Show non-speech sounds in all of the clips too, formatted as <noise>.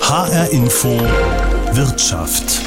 HR Info Wirtschaft.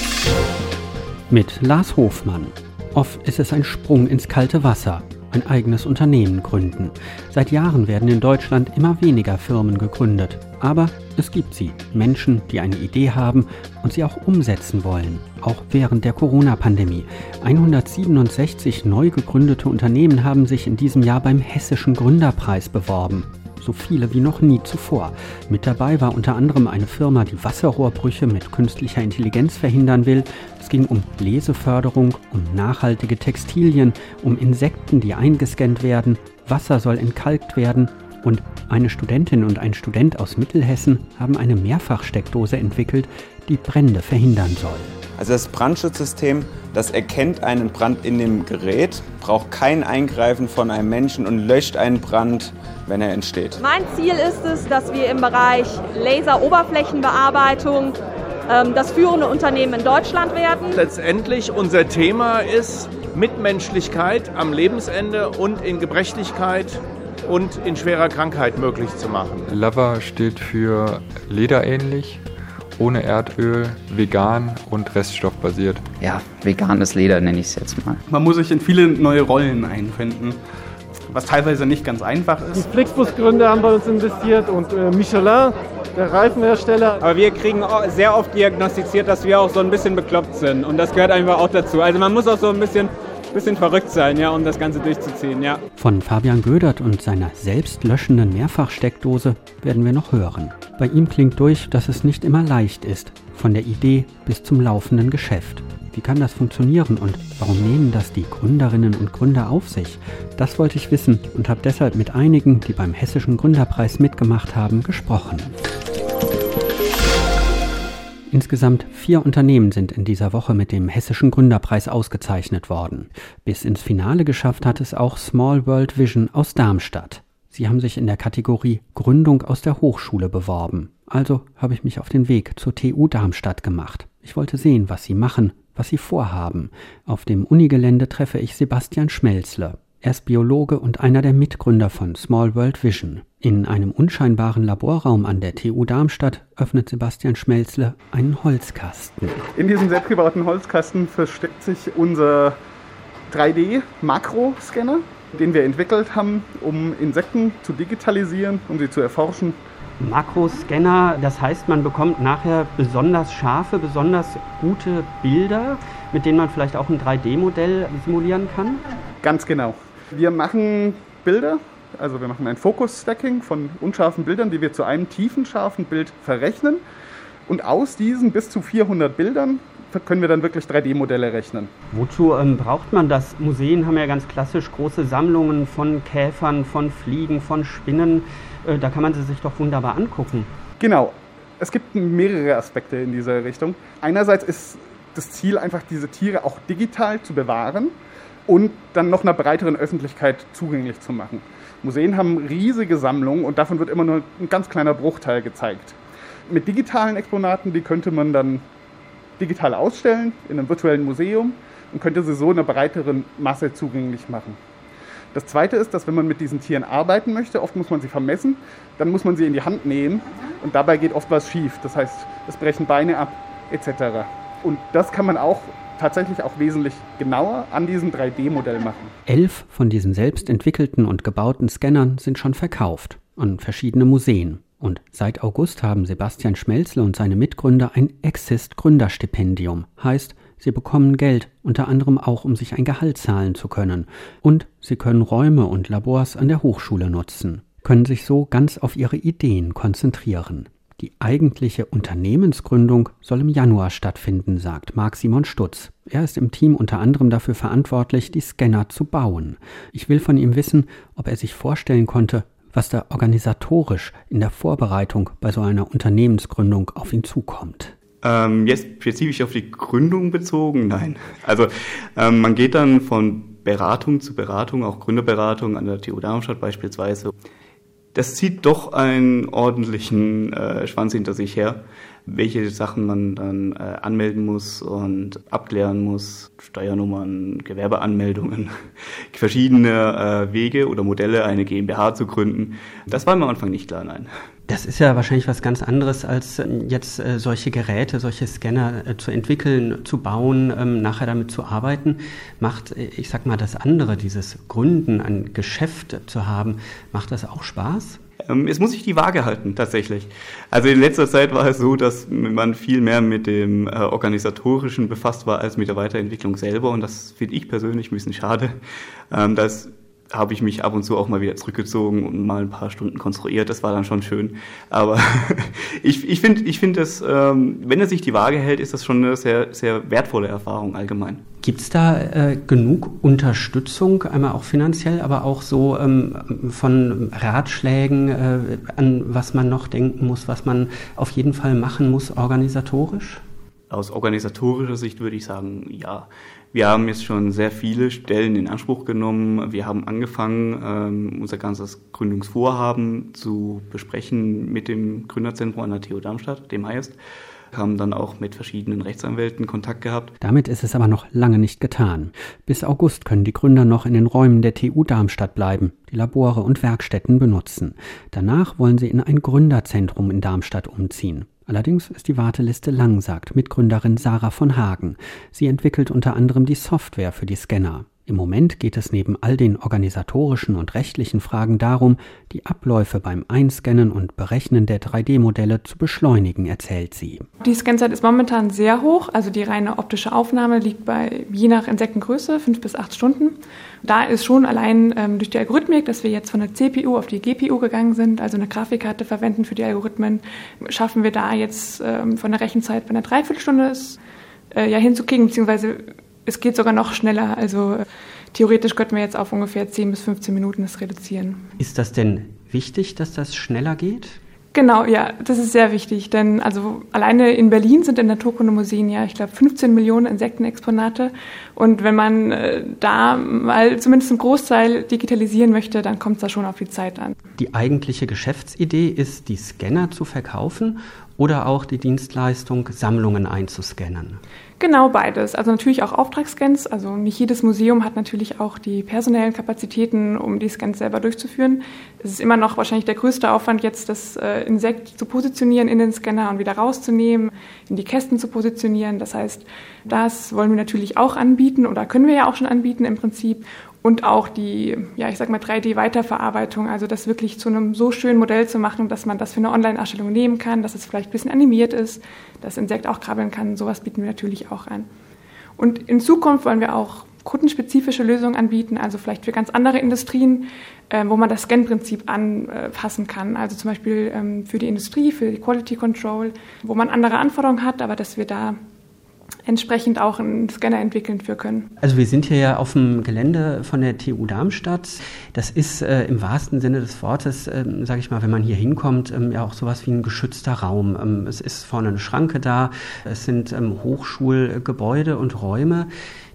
Mit Lars Hofmann. Oft ist es ein Sprung ins kalte Wasser, ein eigenes Unternehmen gründen. Seit Jahren werden in Deutschland immer weniger Firmen gegründet. Aber es gibt sie, Menschen, die eine Idee haben und sie auch umsetzen wollen, auch während der Corona-Pandemie. 167 neu gegründete Unternehmen haben sich in diesem Jahr beim Hessischen Gründerpreis beworben so viele wie noch nie zuvor. Mit dabei war unter anderem eine Firma, die Wasserrohrbrüche mit künstlicher Intelligenz verhindern will. Es ging um Leseförderung, um nachhaltige Textilien, um Insekten, die eingescannt werden. Wasser soll entkalkt werden und eine Studentin und ein Student aus Mittelhessen haben eine Mehrfachsteckdose entwickelt, die Brände verhindern soll. Also das Brandschutzsystem, das erkennt einen Brand in dem Gerät, braucht kein Eingreifen von einem Menschen und löscht einen Brand, wenn er entsteht. Mein Ziel ist es, dass wir im Bereich Laser-Oberflächenbearbeitung ähm, das führende Unternehmen in Deutschland werden. Letztendlich unser Thema ist Mitmenschlichkeit am Lebensende und in Gebrechlichkeit und in schwerer Krankheit möglich zu machen. Lava steht für lederähnlich, ohne Erdöl, vegan und reststoffbasiert. Ja, veganes Leder nenne ich es jetzt mal. Man muss sich in viele neue Rollen einfinden, was teilweise nicht ganz einfach ist. Die Flixbus-Gründer haben bei uns investiert und äh, Michelin, der Reifenhersteller. Aber wir kriegen sehr oft diagnostiziert, dass wir auch so ein bisschen bekloppt sind und das gehört einfach auch dazu. Also man muss auch so ein bisschen bisschen verrückt sein, ja, um das Ganze durchzuziehen, ja. Von Fabian Gödert und seiner selbstlöschenden Mehrfachsteckdose werden wir noch hören. Bei ihm klingt durch, dass es nicht immer leicht ist, von der Idee bis zum laufenden Geschäft. Wie kann das funktionieren und warum nehmen das die Gründerinnen und Gründer auf sich? Das wollte ich wissen und habe deshalb mit einigen, die beim Hessischen Gründerpreis mitgemacht haben, gesprochen. Insgesamt vier Unternehmen sind in dieser Woche mit dem Hessischen Gründerpreis ausgezeichnet worden. Bis ins Finale geschafft hat es auch Small World Vision aus Darmstadt. Sie haben sich in der Kategorie Gründung aus der Hochschule beworben. Also habe ich mich auf den Weg zur TU Darmstadt gemacht. Ich wollte sehen, was sie machen, was sie vorhaben. Auf dem Unigelände treffe ich Sebastian Schmelzle. Er ist Biologe und einer der Mitgründer von Small World Vision. In einem unscheinbaren Laborraum an der TU Darmstadt öffnet Sebastian Schmelzle einen Holzkasten. In diesem selbstgebauten Holzkasten versteckt sich unser 3D-Makroscanner, den wir entwickelt haben, um Insekten zu digitalisieren, um sie zu erforschen. Makroscanner, das heißt, man bekommt nachher besonders scharfe, besonders gute Bilder, mit denen man vielleicht auch ein 3D-Modell simulieren kann? Ganz genau. Wir machen Bilder, also wir machen ein Focus-Stacking von unscharfen Bildern, die wir zu einem tiefen, scharfen Bild verrechnen. Und aus diesen bis zu 400 Bildern können wir dann wirklich 3D-Modelle rechnen. Wozu ähm, braucht man das? Museen haben ja ganz klassisch große Sammlungen von Käfern, von Fliegen, von Spinnen. Äh, da kann man sie sich doch wunderbar angucken. Genau. Es gibt mehrere Aspekte in dieser Richtung. Einerseits ist das Ziel einfach, diese Tiere auch digital zu bewahren und dann noch einer breiteren Öffentlichkeit zugänglich zu machen. Museen haben riesige Sammlungen und davon wird immer nur ein ganz kleiner Bruchteil gezeigt. Mit digitalen Exponaten, die könnte man dann digital ausstellen in einem virtuellen Museum und könnte sie so einer breiteren Masse zugänglich machen. Das zweite ist, dass wenn man mit diesen Tieren arbeiten möchte, oft muss man sie vermessen, dann muss man sie in die Hand nehmen und dabei geht oft was schief. Das heißt, es brechen Beine ab etc. Und das kann man auch tatsächlich auch wesentlich genauer an diesem 3D-Modell machen. Elf von diesen selbst entwickelten und gebauten Scannern sind schon verkauft an verschiedene Museen. Und seit August haben Sebastian Schmelzle und seine Mitgründer ein Exist Gründerstipendium. Heißt, sie bekommen Geld, unter anderem auch, um sich ein Gehalt zahlen zu können. Und sie können Räume und Labors an der Hochschule nutzen, können sich so ganz auf ihre Ideen konzentrieren. Die eigentliche Unternehmensgründung soll im Januar stattfinden, sagt Marc Simon Stutz. Er ist im Team unter anderem dafür verantwortlich, die Scanner zu bauen. Ich will von ihm wissen, ob er sich vorstellen konnte, was da organisatorisch in der Vorbereitung bei so einer Unternehmensgründung auf ihn zukommt. Ähm, jetzt spezifisch auf die Gründung bezogen? Nein. Also ähm, man geht dann von Beratung zu Beratung, auch Gründerberatung an der TU Darmstadt beispielsweise das zieht doch einen ordentlichen äh, Schwanz hinter sich her. Welche Sachen man dann äh, anmelden muss und abklären muss, Steuernummern, Gewerbeanmeldungen, <laughs> verschiedene äh, Wege oder Modelle, eine GmbH zu gründen. Das war mir am Anfang nicht klar, nein. Das ist ja wahrscheinlich was ganz anderes, als äh, jetzt äh, solche Geräte, solche Scanner äh, zu entwickeln, zu bauen, ähm, nachher damit zu arbeiten. Macht, ich sag mal, das andere, dieses Gründen, ein Geschäft zu haben, macht das auch Spaß? Ähm, es muss sich die Waage halten, tatsächlich. Also in letzter Zeit war es so, dass man viel mehr mit dem äh, Organisatorischen befasst war als mit der Weiterentwicklung selber. Und das finde ich persönlich ein bisschen schade. Ähm, habe ich mich ab und zu auch mal wieder zurückgezogen und mal ein paar Stunden konstruiert. Das war dann schon schön. Aber <laughs> ich, ich finde, ich find das, ähm, wenn er sich die Waage hält, ist das schon eine sehr, sehr wertvolle Erfahrung allgemein. Gibt es da äh, genug Unterstützung, einmal auch finanziell, aber auch so ähm, von Ratschlägen, äh, an was man noch denken muss, was man auf jeden Fall machen muss organisatorisch? Aus organisatorischer Sicht würde ich sagen, ja. Wir haben jetzt schon sehr viele Stellen in Anspruch genommen. Wir haben angefangen, ähm, unser ganzes Gründungsvorhaben zu besprechen mit dem Gründerzentrum an der TU Darmstadt, dem heißt haben dann auch mit verschiedenen Rechtsanwälten Kontakt gehabt. Damit ist es aber noch lange nicht getan. Bis August können die Gründer noch in den Räumen der TU Darmstadt bleiben, die Labore und Werkstätten benutzen. Danach wollen sie in ein Gründerzentrum in Darmstadt umziehen. Allerdings ist die Warteliste lang, sagt Mitgründerin Sarah von Hagen. Sie entwickelt unter anderem die Software für die Scanner. Im Moment geht es neben all den organisatorischen und rechtlichen Fragen darum, die Abläufe beim Einscannen und Berechnen der 3D-Modelle zu beschleunigen, erzählt sie. Die Scanzeit ist momentan sehr hoch, also die reine optische Aufnahme liegt bei je nach Insektengröße fünf bis acht Stunden. Da ist schon allein ähm, durch die Algorithmik, dass wir jetzt von der CPU auf die GPU gegangen sind, also eine Grafikkarte verwenden für die Algorithmen, schaffen wir da jetzt ähm, von der Rechenzeit bei einer Dreiviertelstunde ist, äh, ja hinzukriegen, beziehungsweise es geht sogar noch schneller. Also theoretisch könnten wir jetzt auf ungefähr 10 bis 15 Minuten das reduzieren. Ist das denn wichtig, dass das schneller geht? Genau, ja, das ist sehr wichtig, denn also alleine in Berlin sind in Naturkundemuseen ja, ich glaube, 15 Millionen Insektenexponate und wenn man äh, da mal zumindest einen Großteil digitalisieren möchte, dann kommt es da schon auf die Zeit an. Die eigentliche Geschäftsidee ist, die Scanner zu verkaufen oder auch die Dienstleistung, Sammlungen einzuscannen? Genau beides. Also natürlich auch Auftragsscans. Also nicht jedes Museum hat natürlich auch die personellen Kapazitäten, um die Scans selber durchzuführen. Es ist immer noch wahrscheinlich der größte Aufwand, jetzt das äh, Insekt zu positionieren in den Scanner und wieder rauszunehmen, in die Kästen zu positionieren. Das heißt, das wollen wir natürlich auch anbieten oder können wir ja auch schon anbieten im Prinzip und auch die, ja, ich sag mal 3D-Weiterverarbeitung, also das wirklich zu einem so schönen Modell zu machen, dass man das für eine Online-Erstellung nehmen kann, dass es vielleicht ein bisschen animiert ist, das Insekt auch krabbeln kann, sowas bieten wir natürlich auch an. Und in Zukunft wollen wir auch kundenspezifische Lösungen anbieten, also vielleicht für ganz andere Industrien, äh, wo man das Scan-Prinzip anpassen kann. Also zum Beispiel ähm, für die Industrie, für die Quality Control, wo man andere Anforderungen hat, aber dass wir da entsprechend auch einen Scanner entwickeln für können. Also wir sind hier ja auf dem Gelände von der TU Darmstadt. Das ist äh, im wahrsten Sinne des Wortes, äh, sage ich mal, wenn man hier hinkommt, ähm, ja auch sowas wie ein geschützter Raum. Ähm, es ist vorne eine Schranke da, es sind ähm, Hochschulgebäude und Räume.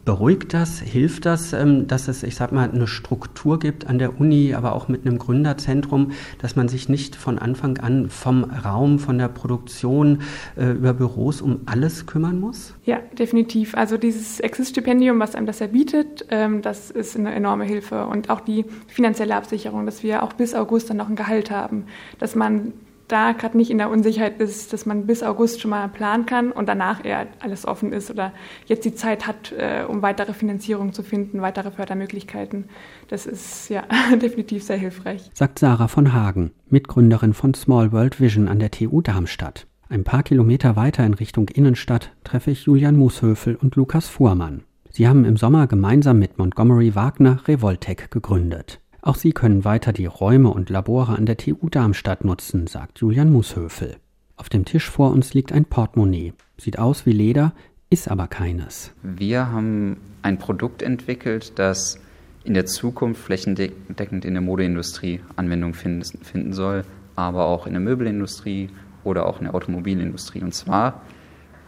Beruhigt das, hilft das, ähm, dass es, ich sag mal, eine Struktur gibt an der Uni, aber auch mit einem Gründerzentrum, dass man sich nicht von Anfang an vom Raum, von der Produktion äh, über Büros um alles kümmern muss? Ja, definitiv. Also dieses Exist-Stipendium, was einem das erbietet, ähm, das ist eine enorme Hilfe. Und auch die finanzielle Absicherung, dass wir auch bis August dann noch ein Gehalt haben, dass man da gerade nicht in der Unsicherheit ist, dass man bis August schon mal planen kann und danach eher alles offen ist oder jetzt die Zeit hat, äh, um weitere Finanzierung zu finden, weitere Fördermöglichkeiten. Das ist ja <laughs> definitiv sehr hilfreich. Sagt Sarah von Hagen, Mitgründerin von Small World Vision an der TU Darmstadt. Ein paar Kilometer weiter in Richtung Innenstadt treffe ich Julian Mushöfel und Lukas Fuhrmann. Sie haben im Sommer gemeinsam mit Montgomery Wagner Revoltec gegründet. Auch sie können weiter die Räume und Labore an der TU Darmstadt nutzen, sagt Julian Mushöfel. Auf dem Tisch vor uns liegt ein Portemonnaie. Sieht aus wie Leder, ist aber keines. Wir haben ein Produkt entwickelt, das in der Zukunft flächendeckend in der Modeindustrie Anwendung finden soll, aber auch in der Möbelindustrie oder auch in der Automobilindustrie. Und zwar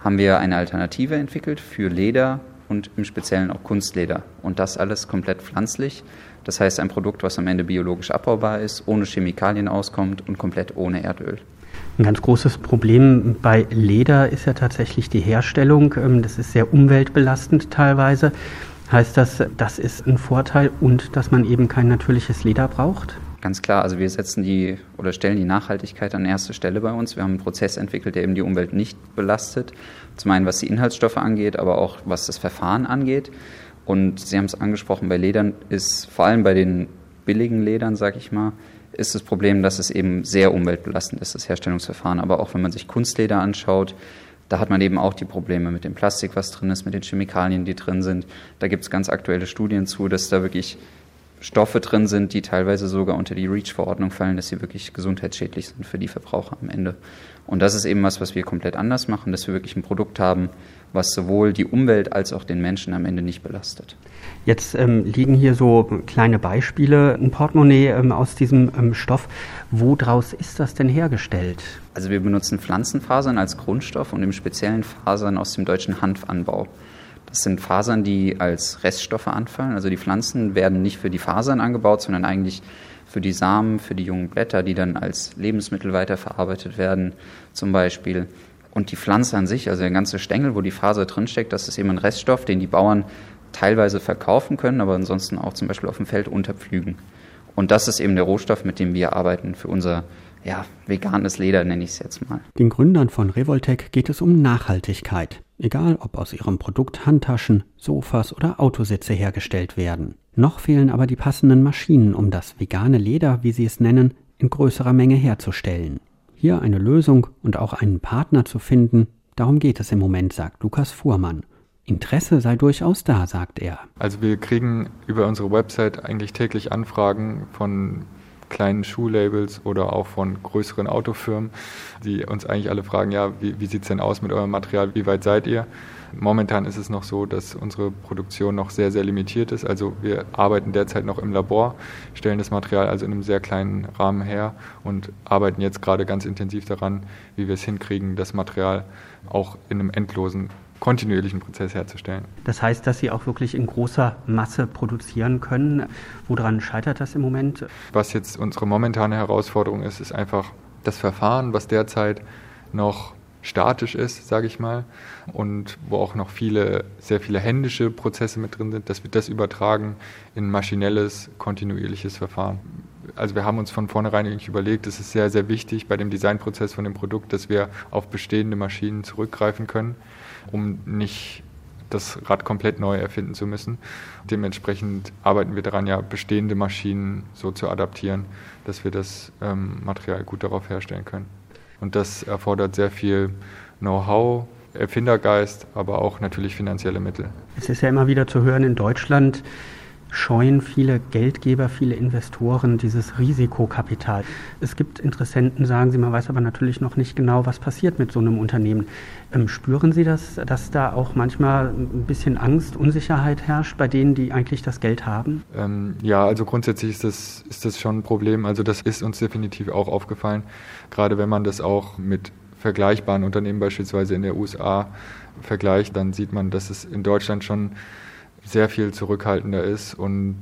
haben wir eine Alternative entwickelt für Leder und im Speziellen auch Kunstleder. Und das alles komplett pflanzlich das heißt, ein Produkt, was am Ende biologisch abbaubar ist, ohne Chemikalien auskommt und komplett ohne Erdöl. Ein ganz großes Problem bei Leder ist ja tatsächlich die Herstellung. Ähm, das ist sehr umweltbelastend teilweise. Heißt das, das ist ein Vorteil und dass man eben kein natürliches Leder braucht? Ganz klar, also wir setzen die oder stellen die Nachhaltigkeit an erste Stelle bei uns. Wir haben einen Prozess entwickelt, der eben die Umwelt nicht belastet. Zum einen was die Inhaltsstoffe angeht, aber auch was das Verfahren angeht. Und Sie haben es angesprochen, bei Ledern ist vor allem bei den billigen Ledern, sag ich mal, ist das Problem, dass es eben sehr umweltbelastend ist, das Herstellungsverfahren. Aber auch wenn man sich Kunstleder anschaut, da hat man eben auch die Probleme mit dem Plastik, was drin ist, mit den Chemikalien, die drin sind. Da gibt es ganz aktuelle Studien zu, dass da wirklich Stoffe drin sind, die teilweise sogar unter die REACH-Verordnung fallen, dass sie wirklich gesundheitsschädlich sind für die Verbraucher am Ende. Und das ist eben was, was wir komplett anders machen, dass wir wirklich ein Produkt haben, was sowohl die Umwelt als auch den Menschen am Ende nicht belastet. Jetzt ähm, liegen hier so kleine Beispiele, ein Portemonnaie ähm, aus diesem ähm, Stoff. Woraus ist das denn hergestellt? Also wir benutzen Pflanzenfasern als Grundstoff und im speziellen Fasern aus dem deutschen Hanfanbau. Das sind Fasern, die als Reststoffe anfallen. Also die Pflanzen werden nicht für die Fasern angebaut, sondern eigentlich für die Samen, für die jungen Blätter, die dann als Lebensmittel weiterverarbeitet werden, zum Beispiel. Und die Pflanze an sich, also der ganze Stängel, wo die Faser drinsteckt, das ist eben ein Reststoff, den die Bauern teilweise verkaufen können, aber ansonsten auch zum Beispiel auf dem Feld unterpflügen. Und das ist eben der Rohstoff, mit dem wir arbeiten für unser ja, veganes Leder, nenne ich es jetzt mal. Den Gründern von Revoltec geht es um Nachhaltigkeit egal ob aus ihrem Produkt Handtaschen, Sofas oder Autositze hergestellt werden. Noch fehlen aber die passenden Maschinen, um das vegane Leder, wie sie es nennen, in größerer Menge herzustellen. Hier eine Lösung und auch einen Partner zu finden, darum geht es im Moment, sagt Lukas Fuhrmann. Interesse sei durchaus da, sagt er. Also wir kriegen über unsere Website eigentlich täglich Anfragen von kleinen Schuhlabels oder auch von größeren Autofirmen, die uns eigentlich alle fragen, ja, wie, wie sieht es denn aus mit eurem Material, wie weit seid ihr? Momentan ist es noch so, dass unsere Produktion noch sehr, sehr limitiert ist. Also wir arbeiten derzeit noch im Labor, stellen das Material also in einem sehr kleinen Rahmen her und arbeiten jetzt gerade ganz intensiv daran, wie wir es hinkriegen, das Material auch in einem endlosen kontinuierlichen Prozess herzustellen. Das heißt, dass Sie auch wirklich in großer Masse produzieren können. Woran scheitert das im Moment? Was jetzt unsere momentane Herausforderung ist, ist einfach das Verfahren, was derzeit noch statisch ist, sage ich mal, und wo auch noch viele, sehr viele händische Prozesse mit drin sind, dass wir das übertragen in maschinelles, kontinuierliches Verfahren. Also wir haben uns von vornherein eigentlich überlegt, es ist sehr, sehr wichtig bei dem Designprozess von dem Produkt, dass wir auf bestehende Maschinen zurückgreifen können um nicht das Rad komplett neu erfinden zu müssen. Dementsprechend arbeiten wir daran, ja bestehende Maschinen so zu adaptieren, dass wir das ähm, Material gut darauf herstellen können. Und das erfordert sehr viel Know-how, Erfindergeist, aber auch natürlich finanzielle Mittel. Es ist ja immer wieder zu hören in Deutschland, scheuen viele Geldgeber, viele Investoren dieses Risikokapital. Es gibt Interessenten, sagen Sie, man weiß aber natürlich noch nicht genau, was passiert mit so einem Unternehmen. Ähm, spüren Sie das, dass da auch manchmal ein bisschen Angst, Unsicherheit herrscht bei denen, die eigentlich das Geld haben? Ähm, ja, also grundsätzlich ist das, ist das schon ein Problem. Also das ist uns definitiv auch aufgefallen, gerade wenn man das auch mit vergleichbaren Unternehmen beispielsweise in der USA vergleicht, dann sieht man, dass es in Deutschland schon sehr viel zurückhaltender ist und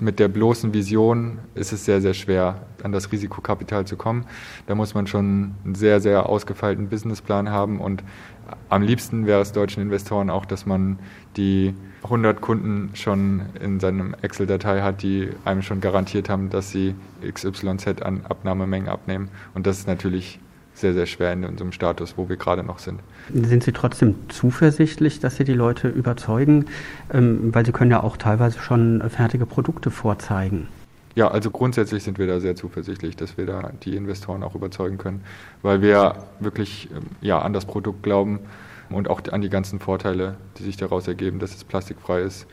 mit der bloßen Vision ist es sehr, sehr schwer, an das Risikokapital zu kommen. Da muss man schon einen sehr, sehr ausgefeilten Businessplan haben und am liebsten wäre es deutschen Investoren auch, dass man die 100 Kunden schon in seinem Excel-Datei hat, die einem schon garantiert haben, dass sie XYZ an Abnahmemengen abnehmen. Und das ist natürlich sehr, sehr schwer in unserem Status, wo wir gerade noch sind. Sind Sie trotzdem zuversichtlich, dass Sie die Leute überzeugen? Ähm, weil Sie können ja auch teilweise schon fertige Produkte vorzeigen. Ja, also grundsätzlich sind wir da sehr zuversichtlich, dass wir da die Investoren auch überzeugen können, weil wir wirklich ähm, ja, an das Produkt glauben und auch an die ganzen Vorteile, die sich daraus ergeben, dass es plastikfrei ist,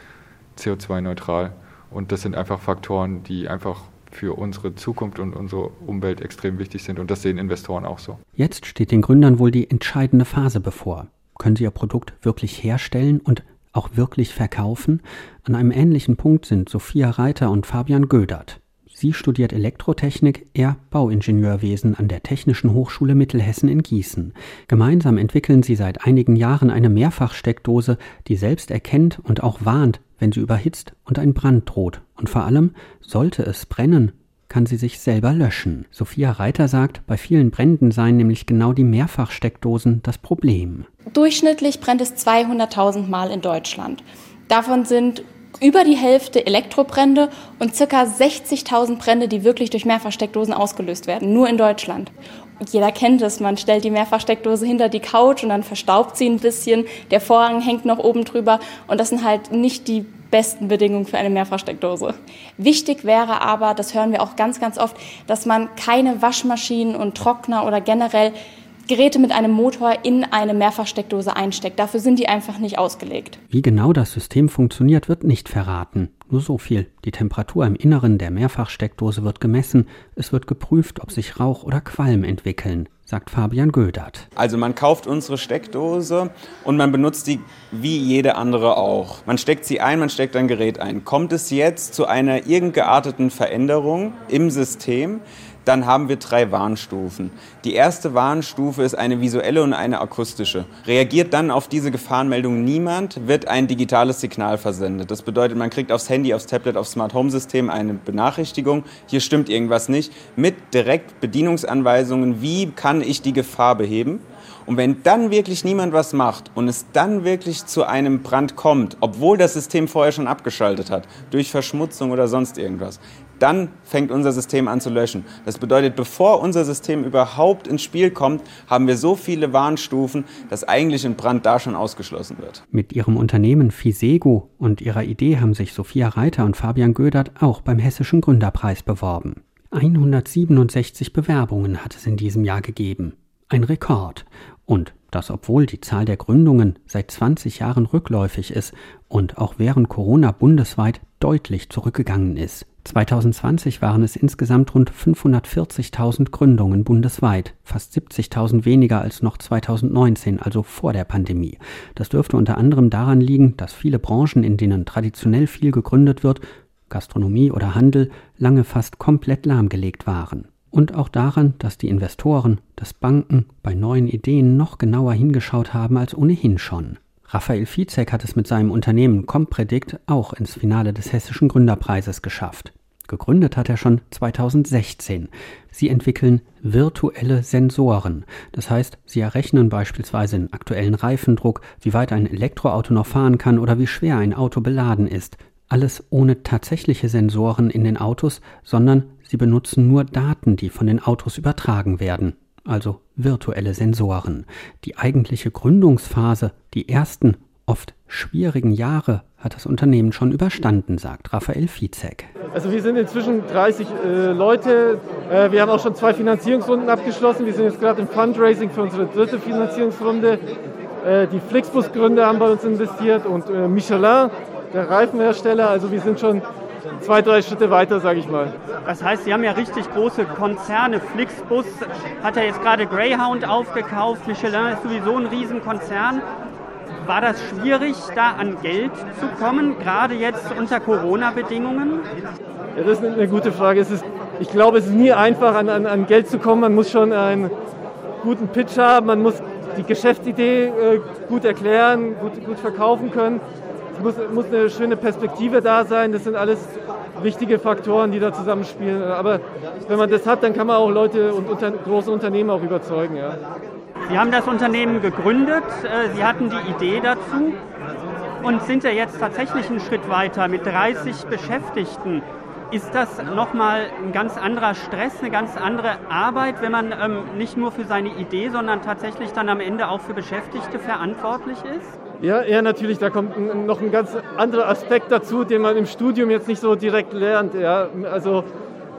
CO2-neutral. Und das sind einfach Faktoren, die einfach für unsere Zukunft und unsere Umwelt extrem wichtig sind. Und das sehen Investoren auch so. Jetzt steht den Gründern wohl die entscheidende Phase bevor. Können sie ihr Produkt wirklich herstellen und auch wirklich verkaufen? An einem ähnlichen Punkt sind Sophia Reiter und Fabian Gödert. Sie studiert Elektrotechnik, er Bauingenieurwesen an der Technischen Hochschule Mittelhessen in Gießen. Gemeinsam entwickeln sie seit einigen Jahren eine Mehrfachsteckdose, die selbst erkennt und auch warnt, wenn sie überhitzt und ein Brand droht. Und vor allem, sollte es brennen, kann sie sich selber löschen. Sophia Reiter sagt, bei vielen Bränden seien nämlich genau die Mehrfachsteckdosen das Problem. Durchschnittlich brennt es 200.000 Mal in Deutschland. Davon sind über die Hälfte Elektrobrände und ca. 60.000 Brände, die wirklich durch Mehrfachsteckdosen ausgelöst werden, nur in Deutschland. Jeder kennt es, man stellt die Mehrfachsteckdose hinter die Couch und dann verstaubt sie ein bisschen, der Vorhang hängt noch oben drüber und das sind halt nicht die besten Bedingungen für eine Mehrfachsteckdose. Wichtig wäre aber, das hören wir auch ganz, ganz oft, dass man keine Waschmaschinen und Trockner oder generell Geräte mit einem Motor in eine Mehrfachsteckdose einsteckt. Dafür sind die einfach nicht ausgelegt. Wie genau das System funktioniert, wird nicht verraten. Nur so viel. Die Temperatur im Inneren der Mehrfachsteckdose wird gemessen. Es wird geprüft, ob sich Rauch oder Qualm entwickeln, sagt Fabian Gödert. Also man kauft unsere Steckdose und man benutzt die wie jede andere auch. Man steckt sie ein, man steckt ein Gerät ein. Kommt es jetzt zu einer irgend gearteten Veränderung im System, dann haben wir drei Warnstufen. Die erste Warnstufe ist eine visuelle und eine akustische. Reagiert dann auf diese Gefahrenmeldung niemand, wird ein digitales Signal versendet. Das bedeutet, man kriegt aufs Handy, aufs Tablet, aufs Smart Home System eine Benachrichtigung, hier stimmt irgendwas nicht, mit direkt Bedienungsanweisungen, wie kann ich die Gefahr beheben. Und wenn dann wirklich niemand was macht und es dann wirklich zu einem Brand kommt, obwohl das System vorher schon abgeschaltet hat, durch Verschmutzung oder sonst irgendwas, dann fängt unser System an zu löschen. Das bedeutet, bevor unser System überhaupt ins Spiel kommt, haben wir so viele Warnstufen, dass eigentlich ein Brand da schon ausgeschlossen wird. Mit ihrem Unternehmen Fisego und ihrer Idee haben sich Sophia Reiter und Fabian Gödert auch beim Hessischen Gründerpreis beworben. 167 Bewerbungen hat es in diesem Jahr gegeben. Ein Rekord. Und das obwohl die Zahl der Gründungen seit 20 Jahren rückläufig ist und auch während Corona bundesweit deutlich zurückgegangen ist. 2020 waren es insgesamt rund 540.000 Gründungen bundesweit, fast 70.000 weniger als noch 2019, also vor der Pandemie. Das dürfte unter anderem daran liegen, dass viele Branchen, in denen traditionell viel gegründet wird, Gastronomie oder Handel, lange fast komplett lahmgelegt waren. Und auch daran, dass die Investoren, dass Banken bei neuen Ideen noch genauer hingeschaut haben als ohnehin schon. Raphael Fizek hat es mit seinem Unternehmen Compredict auch ins Finale des Hessischen Gründerpreises geschafft. Gegründet hat er schon 2016. Sie entwickeln virtuelle Sensoren. Das heißt, sie errechnen beispielsweise den aktuellen Reifendruck, wie weit ein Elektroauto noch fahren kann oder wie schwer ein Auto beladen ist. Alles ohne tatsächliche Sensoren in den Autos, sondern sie benutzen nur Daten, die von den Autos übertragen werden. Also virtuelle Sensoren. Die eigentliche Gründungsphase, die ersten, oft schwierigen Jahre hat das Unternehmen schon überstanden, sagt Raphael Fizek. Also wir sind inzwischen 30 äh, Leute. Äh, wir haben auch schon zwei Finanzierungsrunden abgeschlossen. Wir sind jetzt gerade im Fundraising für unsere dritte Finanzierungsrunde. Äh, die Flixbus-Gründer haben bei uns investiert und äh, Michelin, der Reifenhersteller. Also wir sind schon zwei, drei Schritte weiter, sage ich mal. Das heißt, Sie haben ja richtig große Konzerne. Flixbus hat ja jetzt gerade Greyhound aufgekauft. Michelin ist sowieso ein Riesenkonzern. War das schwierig, da an Geld zu kommen, gerade jetzt unter Corona-Bedingungen? Ja, das ist eine gute Frage. Ist, ich glaube, es ist nie einfach, an, an, an, Geld zu kommen. Man muss schon einen guten Pitch haben, man muss die Geschäftsidee äh, gut erklären, gut, gut verkaufen können. Es muss, muss eine schöne Perspektive da sein. Das sind alles wichtige Faktoren, die da zusammenspielen. Aber wenn man das hat, dann kann man auch Leute und unter, große Unternehmen auch überzeugen. Ja. Sie haben das Unternehmen gegründet, äh, Sie hatten die Idee dazu und sind ja jetzt tatsächlich einen Schritt weiter mit 30 Beschäftigten. Ist das nochmal ein ganz anderer Stress, eine ganz andere Arbeit, wenn man ähm, nicht nur für seine Idee, sondern tatsächlich dann am Ende auch für Beschäftigte verantwortlich ist? Ja, ja, natürlich. Da kommt noch ein ganz anderer Aspekt dazu, den man im Studium jetzt nicht so direkt lernt. Ja, also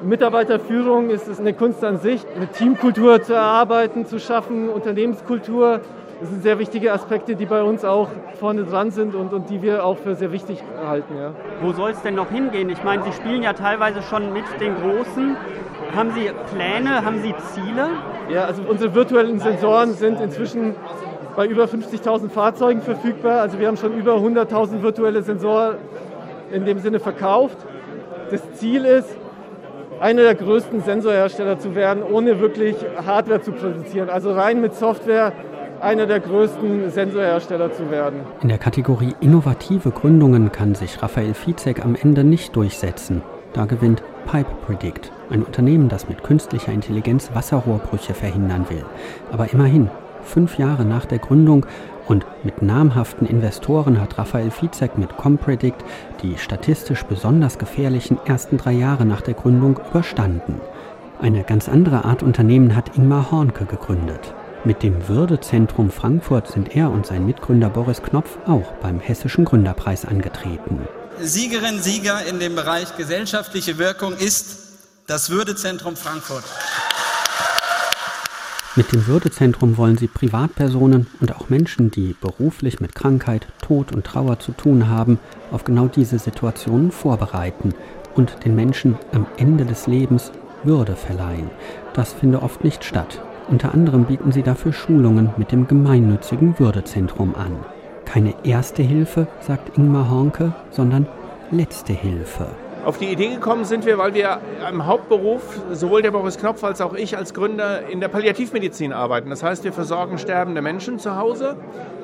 Mitarbeiterführung ist es eine Kunst an sich, eine Teamkultur zu erarbeiten, zu schaffen, Unternehmenskultur. Das sind sehr wichtige Aspekte, die bei uns auch vorne dran sind und, und die wir auch für sehr wichtig halten. Ja. Wo soll es denn noch hingehen? Ich meine, Sie spielen ja teilweise schon mit den Großen. Haben Sie Pläne, haben Sie Ziele? Ja, also unsere virtuellen Sensoren sind inzwischen bei über 50.000 Fahrzeugen verfügbar. Also wir haben schon über 100.000 virtuelle Sensoren in dem Sinne verkauft. Das Ziel ist, einer der größten Sensorhersteller zu werden, ohne wirklich Hardware zu produzieren. Also rein mit Software einer der größten Sensorhersteller zu werden. In der Kategorie innovative Gründungen kann sich Raphael Fizek am Ende nicht durchsetzen. Da gewinnt Pipe Predict, ein Unternehmen, das mit künstlicher Intelligenz Wasserrohrbrüche verhindern will. Aber immerhin, fünf Jahre nach der Gründung und mit namhaften Investoren hat Raphael Fizek mit Compredict die statistisch besonders gefährlichen ersten drei Jahre nach der Gründung überstanden. Eine ganz andere Art Unternehmen hat Ingmar Hornke gegründet. Mit dem Würdezentrum Frankfurt sind er und sein Mitgründer Boris Knopf auch beim Hessischen Gründerpreis angetreten. Siegerin, Sieger in dem Bereich gesellschaftliche Wirkung ist das Würdezentrum Frankfurt. Mit dem Würdezentrum wollen sie Privatpersonen und auch Menschen, die beruflich mit Krankheit, Tod und Trauer zu tun haben, auf genau diese Situationen vorbereiten und den Menschen am Ende des Lebens würde verleihen. Das finde oft nicht statt. Unter anderem bieten sie dafür Schulungen mit dem gemeinnützigen Würdezentrum an. Keine erste Hilfe, sagt Ingmar Hornke, sondern letzte Hilfe. Auf die Idee gekommen sind wir, weil wir im Hauptberuf, sowohl der Boris Knopf als auch ich als Gründer, in der Palliativmedizin arbeiten. Das heißt, wir versorgen sterbende Menschen zu Hause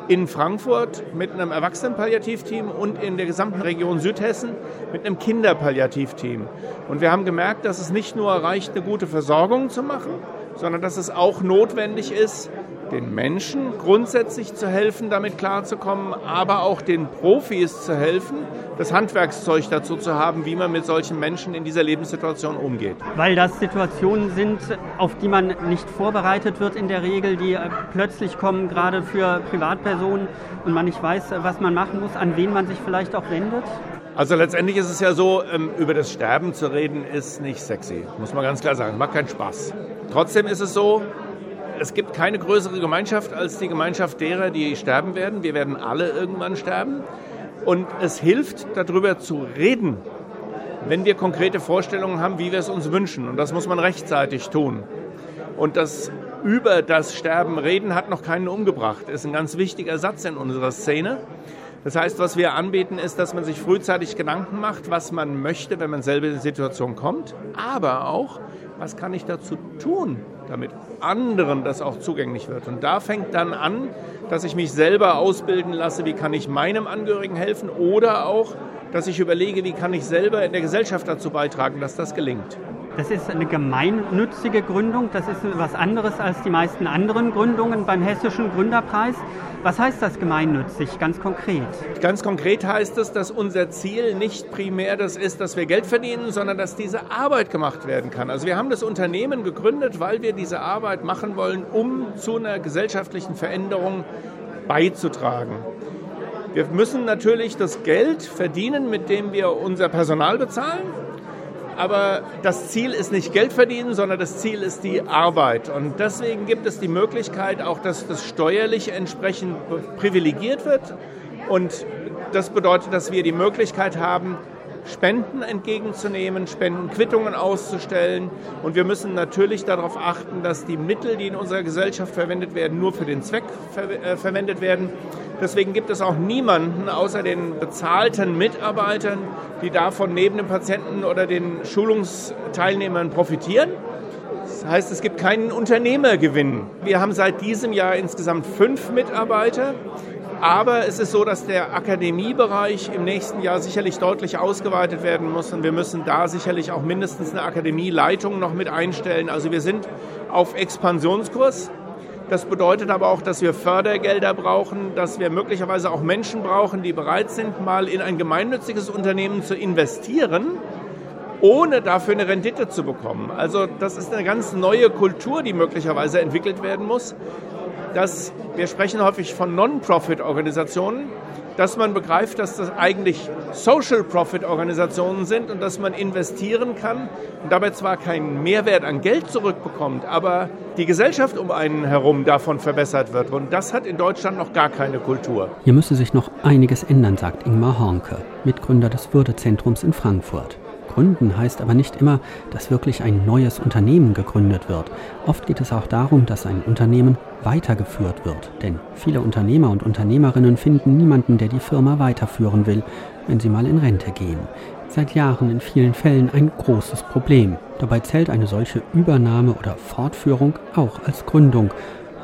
in Frankfurt mit einem Erwachsenenpalliativteam und in der gesamten Region Südhessen mit einem Kinderpalliativteam. Und wir haben gemerkt, dass es nicht nur reicht, eine gute Versorgung zu machen, sondern dass es auch notwendig ist, den Menschen grundsätzlich zu helfen, damit klarzukommen, aber auch den Profis zu helfen, das Handwerkszeug dazu zu haben, wie man mit solchen Menschen in dieser Lebenssituation umgeht. Weil das Situationen sind, auf die man nicht vorbereitet wird in der Regel, die äh, plötzlich kommen, gerade für Privatpersonen und man nicht weiß, was man machen muss, an wen man sich vielleicht auch wendet? Also letztendlich ist es ja so, ähm, über das Sterben zu reden, ist nicht sexy, muss man ganz klar sagen, macht keinen Spaß. Trotzdem ist es so, es gibt keine größere Gemeinschaft als die Gemeinschaft derer, die sterben werden. Wir werden alle irgendwann sterben. Und es hilft, darüber zu reden, wenn wir konkrete Vorstellungen haben, wie wir es uns wünschen. Und das muss man rechtzeitig tun. Und das über das Sterben reden hat noch keinen umgebracht. Ist ein ganz wichtiger Satz in unserer Szene. Das heißt, was wir anbieten, ist, dass man sich frühzeitig Gedanken macht, was man möchte, wenn man selber in die Situation kommt, aber auch, was kann ich dazu tun, damit anderen das auch zugänglich wird. Und da fängt dann an, dass ich mich selber ausbilden lasse, wie kann ich meinem Angehörigen helfen oder auch, dass ich überlege, wie kann ich selber in der Gesellschaft dazu beitragen, dass das gelingt. Das ist eine gemeinnützige Gründung. Das ist was anderes als die meisten anderen Gründungen beim Hessischen Gründerpreis. Was heißt das gemeinnützig ganz konkret? Ganz konkret heißt es, dass unser Ziel nicht primär das ist, dass wir Geld verdienen, sondern dass diese Arbeit gemacht werden kann. Also wir haben das Unternehmen gegründet, weil wir diese Arbeit machen wollen, um zu einer gesellschaftlichen Veränderung beizutragen. Wir müssen natürlich das Geld verdienen, mit dem wir unser Personal bezahlen aber das Ziel ist nicht Geld verdienen, sondern das Ziel ist die Arbeit. Und deswegen gibt es die Möglichkeit auch, dass das steuerlich entsprechend privilegiert wird. Und das bedeutet, dass wir die Möglichkeit haben, Spenden entgegenzunehmen, Spendenquittungen auszustellen. Und wir müssen natürlich darauf achten, dass die Mittel, die in unserer Gesellschaft verwendet werden, nur für den Zweck ver äh, verwendet werden. Deswegen gibt es auch niemanden außer den bezahlten Mitarbeitern, die davon neben den Patienten oder den Schulungsteilnehmern profitieren. Das heißt, es gibt keinen Unternehmergewinn. Wir haben seit diesem Jahr insgesamt fünf Mitarbeiter. Aber es ist so, dass der Akademiebereich im nächsten Jahr sicherlich deutlich ausgeweitet werden muss und wir müssen da sicherlich auch mindestens eine Akademieleitung noch mit einstellen. Also wir sind auf Expansionskurs. Das bedeutet aber auch, dass wir Fördergelder brauchen, dass wir möglicherweise auch Menschen brauchen, die bereit sind, mal in ein gemeinnütziges Unternehmen zu investieren, ohne dafür eine Rendite zu bekommen. Also das ist eine ganz neue Kultur, die möglicherweise entwickelt werden muss dass wir sprechen häufig von Non-Profit-Organisationen, dass man begreift, dass das eigentlich Social-Profit-Organisationen sind und dass man investieren kann und dabei zwar keinen Mehrwert an Geld zurückbekommt, aber die Gesellschaft um einen herum davon verbessert wird. Und das hat in Deutschland noch gar keine Kultur. Hier müsse sich noch einiges ändern, sagt Ingmar Hornke, Mitgründer des Würdezentrums in Frankfurt. Gründen heißt aber nicht immer, dass wirklich ein neues Unternehmen gegründet wird. Oft geht es auch darum, dass ein Unternehmen weitergeführt wird. Denn viele Unternehmer und Unternehmerinnen finden niemanden, der die Firma weiterführen will, wenn sie mal in Rente gehen. Seit Jahren in vielen Fällen ein großes Problem. Dabei zählt eine solche Übernahme oder Fortführung auch als Gründung.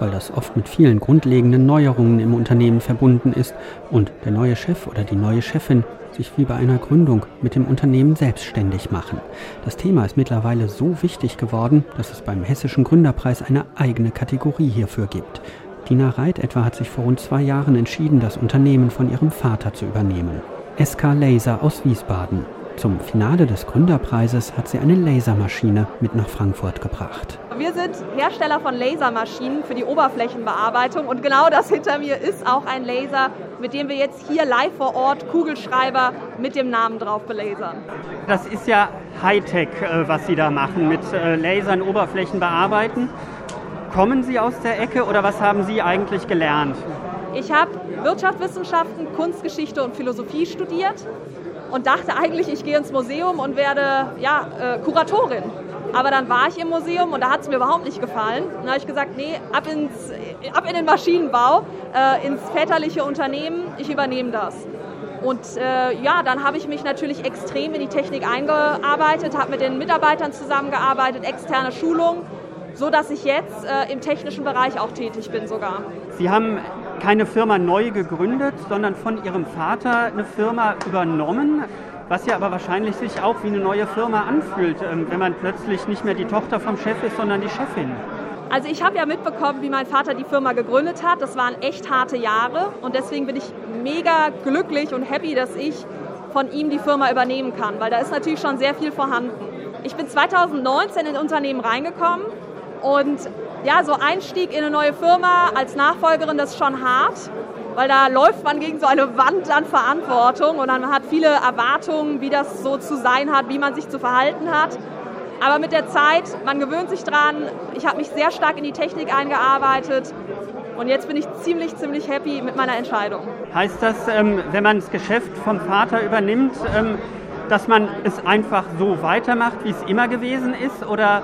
Weil das oft mit vielen grundlegenden Neuerungen im Unternehmen verbunden ist und der neue Chef oder die neue Chefin sich wie bei einer Gründung mit dem Unternehmen selbstständig machen. Das Thema ist mittlerweile so wichtig geworden, dass es beim Hessischen Gründerpreis eine eigene Kategorie hierfür gibt. Dina Reit etwa hat sich vor rund zwei Jahren entschieden, das Unternehmen von ihrem Vater zu übernehmen. SK Laser aus Wiesbaden. Zum Finale des Gründerpreises hat sie eine Lasermaschine mit nach Frankfurt gebracht. Wir sind Hersteller von Lasermaschinen für die Oberflächenbearbeitung und genau das hinter mir ist auch ein Laser, mit dem wir jetzt hier live vor Ort Kugelschreiber mit dem Namen drauf belasern. Das ist ja Hightech, äh, was Sie da machen, mit äh, Lasern Oberflächen bearbeiten. Kommen Sie aus der Ecke oder was haben Sie eigentlich gelernt? Ich habe Wirtschaftswissenschaften, Kunstgeschichte und Philosophie studiert und dachte eigentlich, ich gehe ins Museum und werde ja, äh, Kuratorin. Aber dann war ich im Museum und da hat es mir überhaupt nicht gefallen. Dann habe ich gesagt, nee, ab, ins, ab in den Maschinenbau, äh, ins väterliche Unternehmen, ich übernehme das. Und äh, ja, dann habe ich mich natürlich extrem in die Technik eingearbeitet, habe mit den Mitarbeitern zusammengearbeitet, externe Schulung, so dass ich jetzt äh, im technischen Bereich auch tätig bin sogar. Sie haben keine Firma neu gegründet, sondern von Ihrem Vater eine Firma übernommen was ja aber wahrscheinlich sich auch wie eine neue Firma anfühlt, ähm, wenn man plötzlich nicht mehr die Tochter vom Chef ist, sondern die Chefin. Also ich habe ja mitbekommen, wie mein Vater die Firma gegründet hat. Das waren echt harte Jahre und deswegen bin ich mega glücklich und happy, dass ich von ihm die Firma übernehmen kann, weil da ist natürlich schon sehr viel vorhanden. Ich bin 2019 in Unternehmen reingekommen und ja, so Einstieg in eine neue Firma als Nachfolgerin, das ist schon hart weil da läuft man gegen so eine Wand an Verantwortung und man hat viele Erwartungen, wie das so zu sein hat, wie man sich zu verhalten hat. Aber mit der Zeit, man gewöhnt sich dran. Ich habe mich sehr stark in die Technik eingearbeitet und jetzt bin ich ziemlich, ziemlich happy mit meiner Entscheidung. Heißt das, ähm, wenn man das Geschäft vom Vater übernimmt, ähm, dass man es einfach so weitermacht, wie es immer gewesen ist? Oder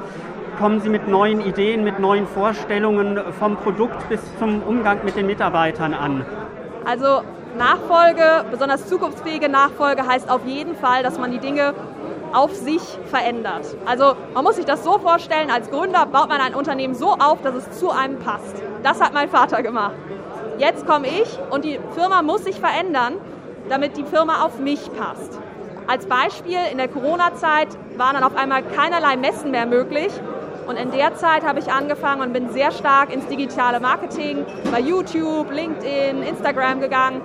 kommen Sie mit neuen Ideen, mit neuen Vorstellungen vom Produkt bis zum Umgang mit den Mitarbeitern an? Also Nachfolge, besonders zukunftsfähige Nachfolge heißt auf jeden Fall, dass man die Dinge auf sich verändert. Also man muss sich das so vorstellen, als Gründer baut man ein Unternehmen so auf, dass es zu einem passt. Das hat mein Vater gemacht. Jetzt komme ich und die Firma muss sich verändern, damit die Firma auf mich passt. Als Beispiel, in der Corona-Zeit waren dann auf einmal keinerlei Messen mehr möglich und in der Zeit habe ich angefangen und bin sehr stark ins digitale Marketing bei YouTube, LinkedIn, Instagram gegangen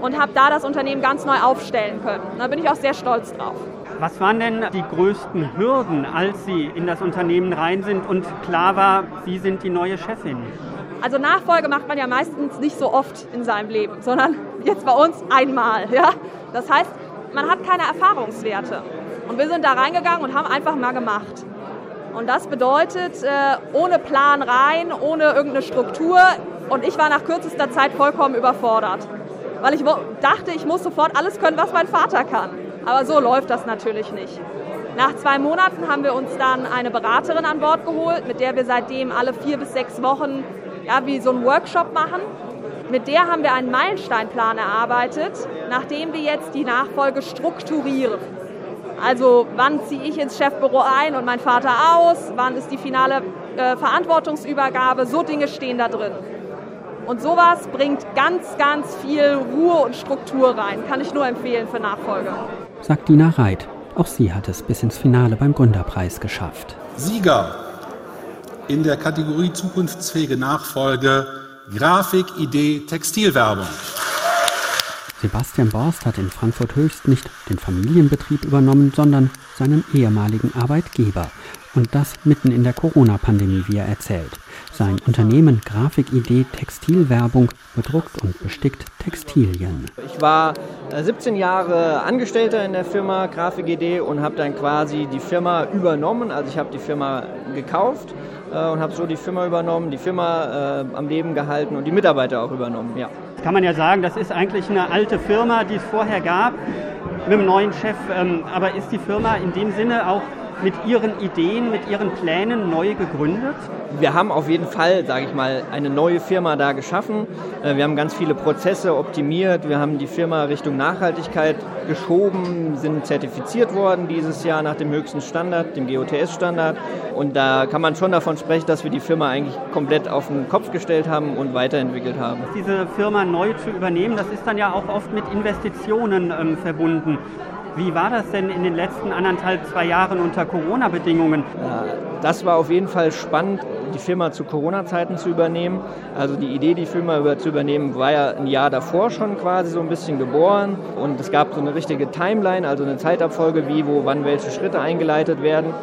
und habe da das Unternehmen ganz neu aufstellen können. da bin ich auch sehr stolz drauf. Was waren denn die größten Hürden, als Sie in das Unternehmen rein sind und klar war, Sie sind die neue Chefin? Also Nachfolge macht man ja meistens nicht so oft in seinem Leben, sondern <laughs> jetzt bei uns einmal. Ja? Das heißt, man hat keine Erfahrungswerte. Und wir sind da reingegangen und haben einfach mal gemacht. Und das bedeutet, äh, ohne Plan rein, ohne irgendeine Struktur. Und ich war nach kürzester Zeit vollkommen überfordert, weil ich dachte, ich muss sofort alles können, was mein Vater kann. Aber so läuft das natürlich nicht. Nach zwei Monaten haben wir uns dann eine Beraterin an Bord geholt, mit der wir seitdem alle vier bis sechs Wochen ja, wie so einen Workshop machen. Mit der haben wir einen Meilensteinplan erarbeitet, nachdem wir jetzt die Nachfolge strukturieren. Also wann ziehe ich ins Chefbüro ein und mein Vater aus, wann ist die finale äh, Verantwortungsübergabe, so Dinge stehen da drin. Und sowas bringt ganz, ganz viel Ruhe und Struktur rein. Kann ich nur empfehlen für Nachfolge. Sagt Dina Reit. Auch sie hat es bis ins Finale beim Gründerpreis geschafft. Sieger in der Kategorie Zukunftsfähige Nachfolge Grafik, Idee, Textilwerbung. Sebastian Borst hat in Frankfurt Höchst nicht den Familienbetrieb übernommen, sondern seinen ehemaligen Arbeitgeber. Und das mitten in der Corona-Pandemie, wie er erzählt. Sein Unternehmen Grafikidee Textilwerbung bedruckt und bestickt Textilien. Ich war 17 äh, Jahre Angestellter in der Firma Grafikidee und habe dann quasi die Firma übernommen. Also ich habe die Firma gekauft äh, und habe so die Firma übernommen, die Firma äh, am Leben gehalten und die Mitarbeiter auch übernommen. Ja kann man ja sagen, das ist eigentlich eine alte Firma, die es vorher gab, mit einem neuen Chef. Ähm, aber ist die Firma in dem Sinne auch mit Ihren Ideen, mit Ihren Plänen neu gegründet? Wir haben auf jeden Fall, sage ich mal, eine neue Firma da geschaffen. Äh, wir haben ganz viele Prozesse optimiert. Wir haben die Firma Richtung Nachhaltigkeit geschoben, sind zertifiziert worden dieses Jahr nach dem höchsten Standard, dem GOTS-Standard. Und da kann man schon davon sprechen, dass wir die Firma eigentlich komplett auf den Kopf gestellt haben und weiterentwickelt haben. Diese Firma neu zu übernehmen, das ist dann ja auch oft mit Investitionen ähm, verbunden. Wie war das denn in den letzten anderthalb, zwei Jahren unter Corona-Bedingungen? Das war auf jeden Fall spannend, die Firma zu Corona-Zeiten zu übernehmen. Also die Idee, die Firma zu übernehmen, war ja ein Jahr davor schon quasi so ein bisschen geboren. Und es gab so eine richtige Timeline, also eine Zeitabfolge, wie, wo, wann welche Schritte eingeleitet werden.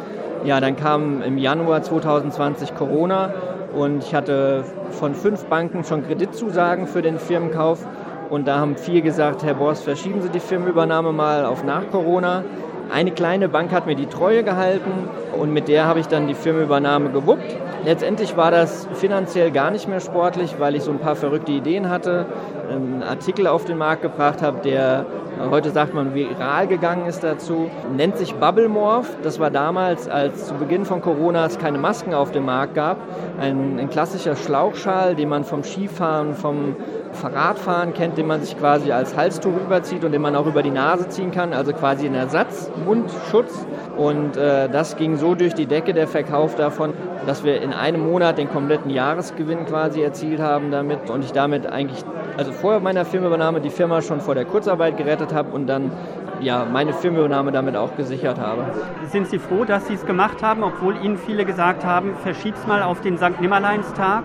Ja, dann kam im Januar 2020 Corona und ich hatte von fünf Banken schon Kreditzusagen für den Firmenkauf. Und da haben vier gesagt, Herr Borst, verschieben Sie die Firmenübernahme mal auf nach Corona. Eine kleine Bank hat mir die Treue gehalten und mit der habe ich dann die Firmenübernahme gewuppt. Letztendlich war das finanziell gar nicht mehr sportlich, weil ich so ein paar verrückte Ideen hatte, einen Artikel auf den Markt gebracht habe, der heute sagt man viral gegangen ist dazu, nennt sich Bubble Morph. Das war damals, als zu Beginn von Corona es keine Masken auf dem Markt gab, ein, ein klassischer Schlauchschal, den man vom Skifahren, vom Fahrradfahren kennt, den man sich quasi als Halstuch überzieht und den man auch über die Nase ziehen kann, also quasi ein Ersatz, Mundschutz. Und äh, das ging so durch die Decke, der Verkauf davon, dass wir in einem Monat den kompletten Jahresgewinn quasi erzielt haben damit und ich damit eigentlich, also vor meiner Firmenübernahme die Firma schon vor der Kurzarbeit gerettet habe und dann ja, meine Firmenübernahme damit auch gesichert habe. Sind Sie froh, dass Sie es gemacht haben, obwohl Ihnen viele gesagt haben, verschieb's mal auf den St. Nimmerleinstag?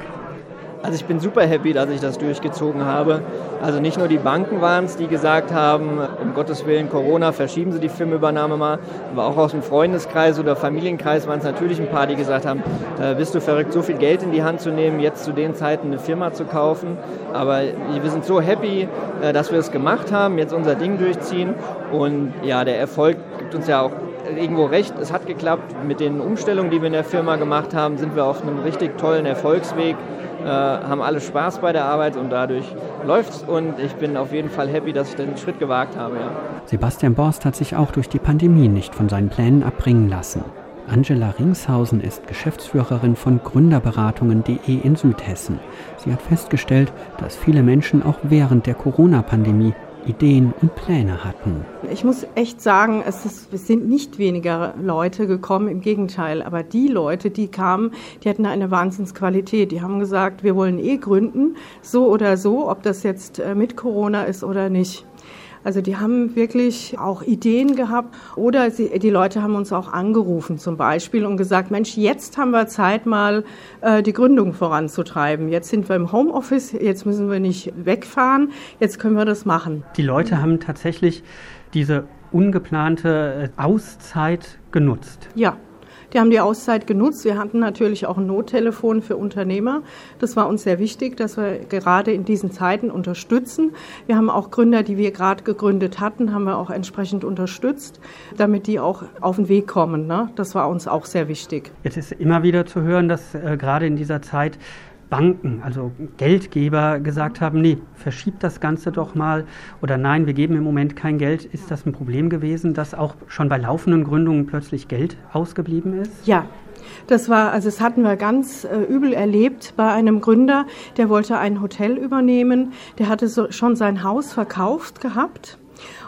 Also ich bin super happy, dass ich das durchgezogen habe. Also nicht nur die Banken waren es, die gesagt haben, um Gottes Willen Corona, verschieben Sie die Firmenübernahme mal, aber auch aus dem Freundeskreis oder Familienkreis waren es natürlich ein paar, die gesagt haben, äh, bist du verrückt, so viel Geld in die Hand zu nehmen, jetzt zu den Zeiten eine Firma zu kaufen. Aber wir sind so happy, äh, dass wir es gemacht haben, jetzt unser Ding durchziehen und ja, der Erfolg gibt uns ja auch irgendwo recht, es hat geklappt. Mit den Umstellungen, die wir in der Firma gemacht haben, sind wir auf einem richtig tollen Erfolgsweg äh, haben alle Spaß bei der Arbeit und dadurch läuft's und ich bin auf jeden Fall happy, dass ich den Schritt gewagt habe. Ja. Sebastian Borst hat sich auch durch die Pandemie nicht von seinen Plänen abbringen lassen. Angela Ringshausen ist Geschäftsführerin von Gründerberatungen.de in Südhessen. Sie hat festgestellt, dass viele Menschen auch während der Corona-Pandemie Ideen und Pläne hatten. Ich muss echt sagen, es, ist, es, sind nicht weniger Leute gekommen, im Gegenteil. Aber die Leute, die kamen, die hatten eine Wahnsinnsqualität. Die haben gesagt, wir wollen eh gründen, so oder so, ob das jetzt äh, mit Corona ist oder nicht. Also die haben wirklich auch Ideen gehabt oder sie, die Leute haben uns auch angerufen zum Beispiel und gesagt, Mensch, jetzt haben wir Zeit mal äh, die Gründung voranzutreiben. Jetzt sind wir im Homeoffice, jetzt müssen wir nicht wegfahren, jetzt können wir das machen. Die Leute haben tatsächlich diese ungeplante äh, Auszeit genutzt. Ja, die haben die Auszeit genutzt. Wir hatten natürlich auch ein Nottelefon für Unternehmer. Das war uns sehr wichtig, dass wir gerade in diesen Zeiten unterstützen. Wir haben auch Gründer, die wir gerade gegründet hatten, haben wir auch entsprechend unterstützt, damit die auch auf den Weg kommen. Ne? Das war uns auch sehr wichtig. Jetzt ist immer wieder zu hören, dass äh, gerade in dieser Zeit Banken, also Geldgeber gesagt haben, nee, verschiebt das Ganze doch mal oder nein, wir geben im Moment kein Geld. Ist das ein Problem gewesen, dass auch schon bei laufenden Gründungen plötzlich Geld ausgeblieben ist? Ja. Das war, also das hatten wir ganz äh, übel erlebt bei einem Gründer, der wollte ein Hotel übernehmen, der hatte so, schon sein Haus verkauft gehabt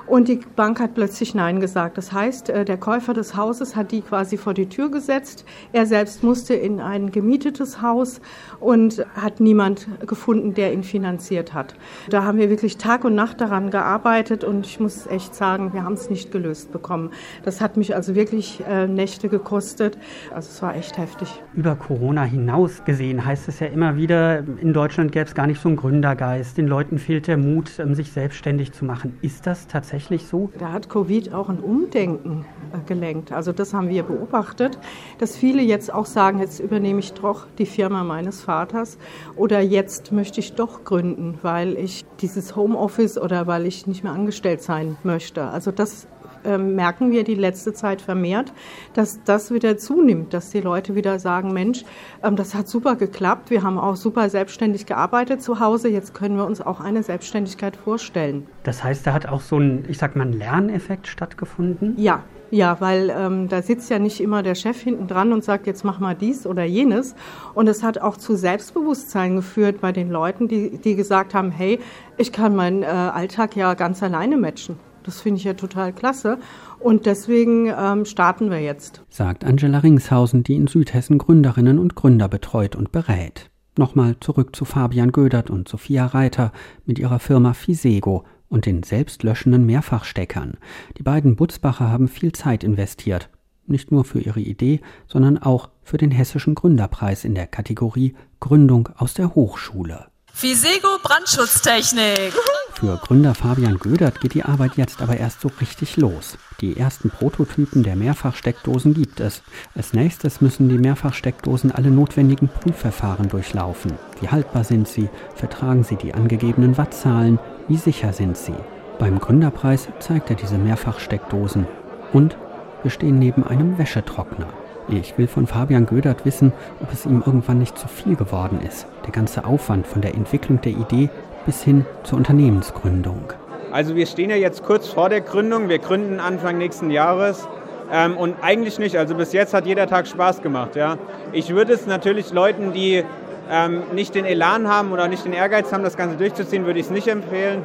und die Bank hat plötzlich Nein gesagt. Das heißt, äh, der Käufer des Hauses hat die quasi vor die Tür gesetzt. Er selbst musste in ein gemietetes Haus und hat niemand gefunden, der ihn finanziert hat. Da haben wir wirklich Tag und Nacht daran gearbeitet und ich muss echt sagen, wir haben es nicht gelöst bekommen. Das hat mich also wirklich äh, Nächte gekostet. Also es war echt heftig. Über Corona hinaus gesehen heißt es ja immer wieder, in Deutschland gäbe es gar nicht so einen Gründergeist. Den Leuten fehlt der Mut, ähm, sich selbstständig zu machen. Ist das tatsächlich tatsächlich so? Da hat Covid auch ein Umdenken äh, gelenkt. Also das haben wir beobachtet, dass viele jetzt auch sagen, jetzt übernehme ich doch die Firma meines Vaters oder jetzt möchte ich doch gründen, weil ich dieses Homeoffice oder weil ich nicht mehr angestellt sein möchte. Also das äh, merken wir die letzte Zeit vermehrt, dass das wieder zunimmt, dass die Leute wieder sagen, Mensch, ähm, das hat super geklappt, wir haben auch super selbstständig gearbeitet zu Hause, jetzt können wir uns auch eine Selbstständigkeit vorstellen. Das heißt, da hat auch so ein, ich sag mal, ein Lerneffekt stattgefunden? Ja, ja, weil ähm, da sitzt ja nicht immer der Chef hinten dran und sagt, jetzt mach mal dies oder jenes. Und es hat auch zu Selbstbewusstsein geführt bei den Leuten, die, die gesagt haben, hey, ich kann meinen äh, Alltag ja ganz alleine matchen. Das finde ich ja total klasse. Und deswegen ähm, starten wir jetzt. Sagt Angela Ringshausen, die in Südhessen Gründerinnen und Gründer betreut und berät. Nochmal zurück zu Fabian Gödert und Sophia Reiter mit ihrer Firma Fisego und den selbstlöschenden Mehrfachsteckern. Die beiden Butzbacher haben viel Zeit investiert, nicht nur für ihre Idee, sondern auch für den Hessischen Gründerpreis in der Kategorie Gründung aus der Hochschule. Fisego Brandschutztechnik. Für Gründer Fabian Gödert geht die Arbeit jetzt aber erst so richtig los. Die ersten Prototypen der Mehrfachsteckdosen gibt es. Als nächstes müssen die Mehrfachsteckdosen alle notwendigen Prüfverfahren durchlaufen. Wie haltbar sind sie? Vertragen sie die angegebenen Wattzahlen? Wie sicher sind sie? Beim Gründerpreis zeigt er diese Mehrfachsteckdosen. Und wir stehen neben einem Wäschetrockner. Ich will von Fabian Gödert wissen, ob es ihm irgendwann nicht zu viel geworden ist. Der ganze Aufwand von der Entwicklung der Idee bis hin zur Unternehmensgründung. Also wir stehen ja jetzt kurz vor der Gründung. Wir gründen Anfang nächsten Jahres. Ähm, und eigentlich nicht. Also bis jetzt hat jeder Tag Spaß gemacht. Ja. Ich würde es natürlich Leuten, die ähm, nicht den Elan haben oder nicht den Ehrgeiz haben, das Ganze durchzuziehen, würde ich es nicht empfehlen.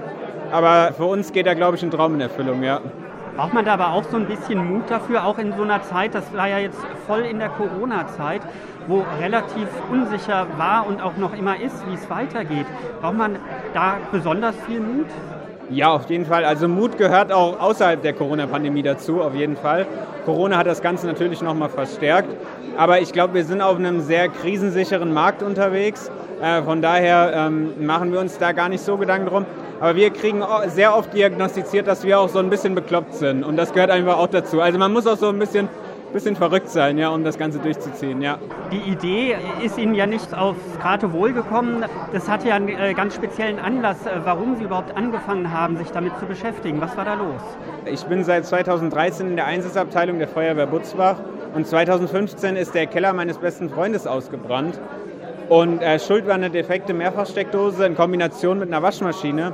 Aber für uns geht da, glaube ich, ein Traum in Erfüllung, ja. Braucht man da aber auch so ein bisschen Mut dafür, auch in so einer Zeit, das war ja jetzt voll in der Corona-Zeit, wo relativ unsicher war und auch noch immer ist, wie es weitergeht. Braucht man da besonders viel Mut? Ja, auf jeden Fall. Also Mut gehört auch außerhalb der Corona-Pandemie dazu, auf jeden Fall. Corona hat das Ganze natürlich nochmal verstärkt. Aber ich glaube, wir sind auf einem sehr krisensicheren Markt unterwegs. Äh, von daher ähm, machen wir uns da gar nicht so Gedanken drum. Aber wir kriegen sehr oft diagnostiziert, dass wir auch so ein bisschen bekloppt sind. Und das gehört einfach auch dazu. Also man muss auch so ein bisschen bisschen verrückt sein, ja, um das Ganze durchzuziehen, ja. Die Idee ist Ihnen ja nicht aufs Geratewohl gekommen. Das hatte ja einen äh, ganz speziellen Anlass, äh, warum Sie überhaupt angefangen haben, sich damit zu beschäftigen. Was war da los? Ich bin seit 2013 in der Einsatzabteilung der Feuerwehr Butzbach und 2015 ist der Keller meines besten Freundes ausgebrannt. Und äh, schuld war eine defekte Mehrfachsteckdose in Kombination mit einer Waschmaschine.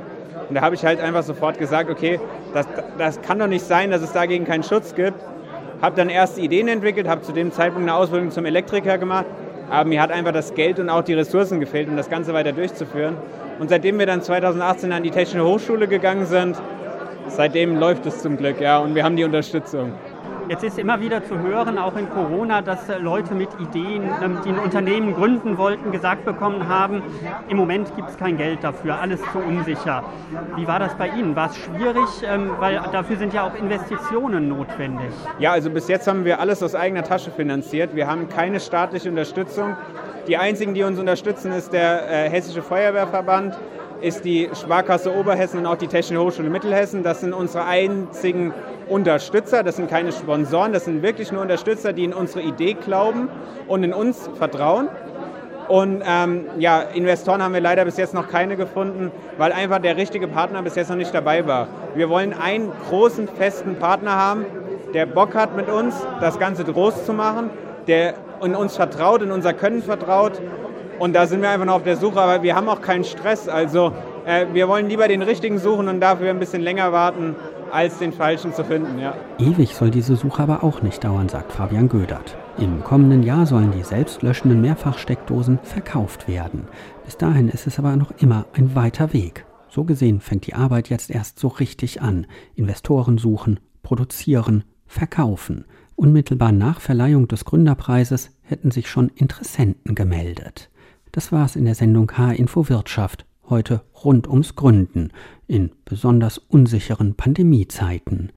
Und da habe ich halt einfach sofort gesagt, okay, das, das kann doch nicht sein, dass es dagegen keinen Schutz gibt habe dann erste Ideen entwickelt, habe zu dem Zeitpunkt eine Ausbildung zum Elektriker gemacht, aber mir hat einfach das Geld und auch die Ressourcen gefehlt, um das Ganze weiter durchzuführen. Und seitdem wir dann 2018 an die Technische Hochschule gegangen sind, seitdem läuft es zum Glück, ja, und wir haben die Unterstützung. Jetzt ist immer wieder zu hören, auch in Corona, dass äh, Leute mit Ideen, ähm, die ein Unternehmen gründen wollten, gesagt bekommen haben, im Moment gibt es kein Geld dafür, alles zu unsicher. Wie war das bei Ihnen? War es schwierig, ähm, weil dafür sind ja auch Investitionen notwendig? Ja, also bis jetzt haben wir alles aus eigener Tasche finanziert. Wir haben keine staatliche Unterstützung. Die einzigen, die uns unterstützen, ist der äh, Hessische Feuerwehrverband, ist die Sparkasse Oberhessen und auch die Technische Hochschule Mittelhessen. Das sind unsere einzigen Unterstützer, das sind keine Sponsoren, das sind wirklich nur Unterstützer, die in unsere Idee glauben und in uns vertrauen. Und ähm, ja, Investoren haben wir leider bis jetzt noch keine gefunden, weil einfach der richtige Partner bis jetzt noch nicht dabei war. Wir wollen einen großen, festen Partner haben, der Bock hat mit uns, das Ganze groß zu machen, der in uns vertraut, in unser Können vertraut. Und da sind wir einfach noch auf der Suche, aber wir haben auch keinen Stress. Also äh, wir wollen lieber den richtigen suchen und dafür ein bisschen länger warten, als den falschen zu finden. Ja. Ewig soll diese Suche aber auch nicht dauern, sagt Fabian Gödert. Im kommenden Jahr sollen die selbstlöschenden Mehrfachsteckdosen verkauft werden. Bis dahin ist es aber noch immer ein weiter Weg. So gesehen fängt die Arbeit jetzt erst so richtig an. Investoren suchen, produzieren, verkaufen. Unmittelbar nach Verleihung des Gründerpreises hätten sich schon Interessenten gemeldet. Das war's in der Sendung H-Info Wirtschaft heute rund ums Gründen in besonders unsicheren Pandemiezeiten.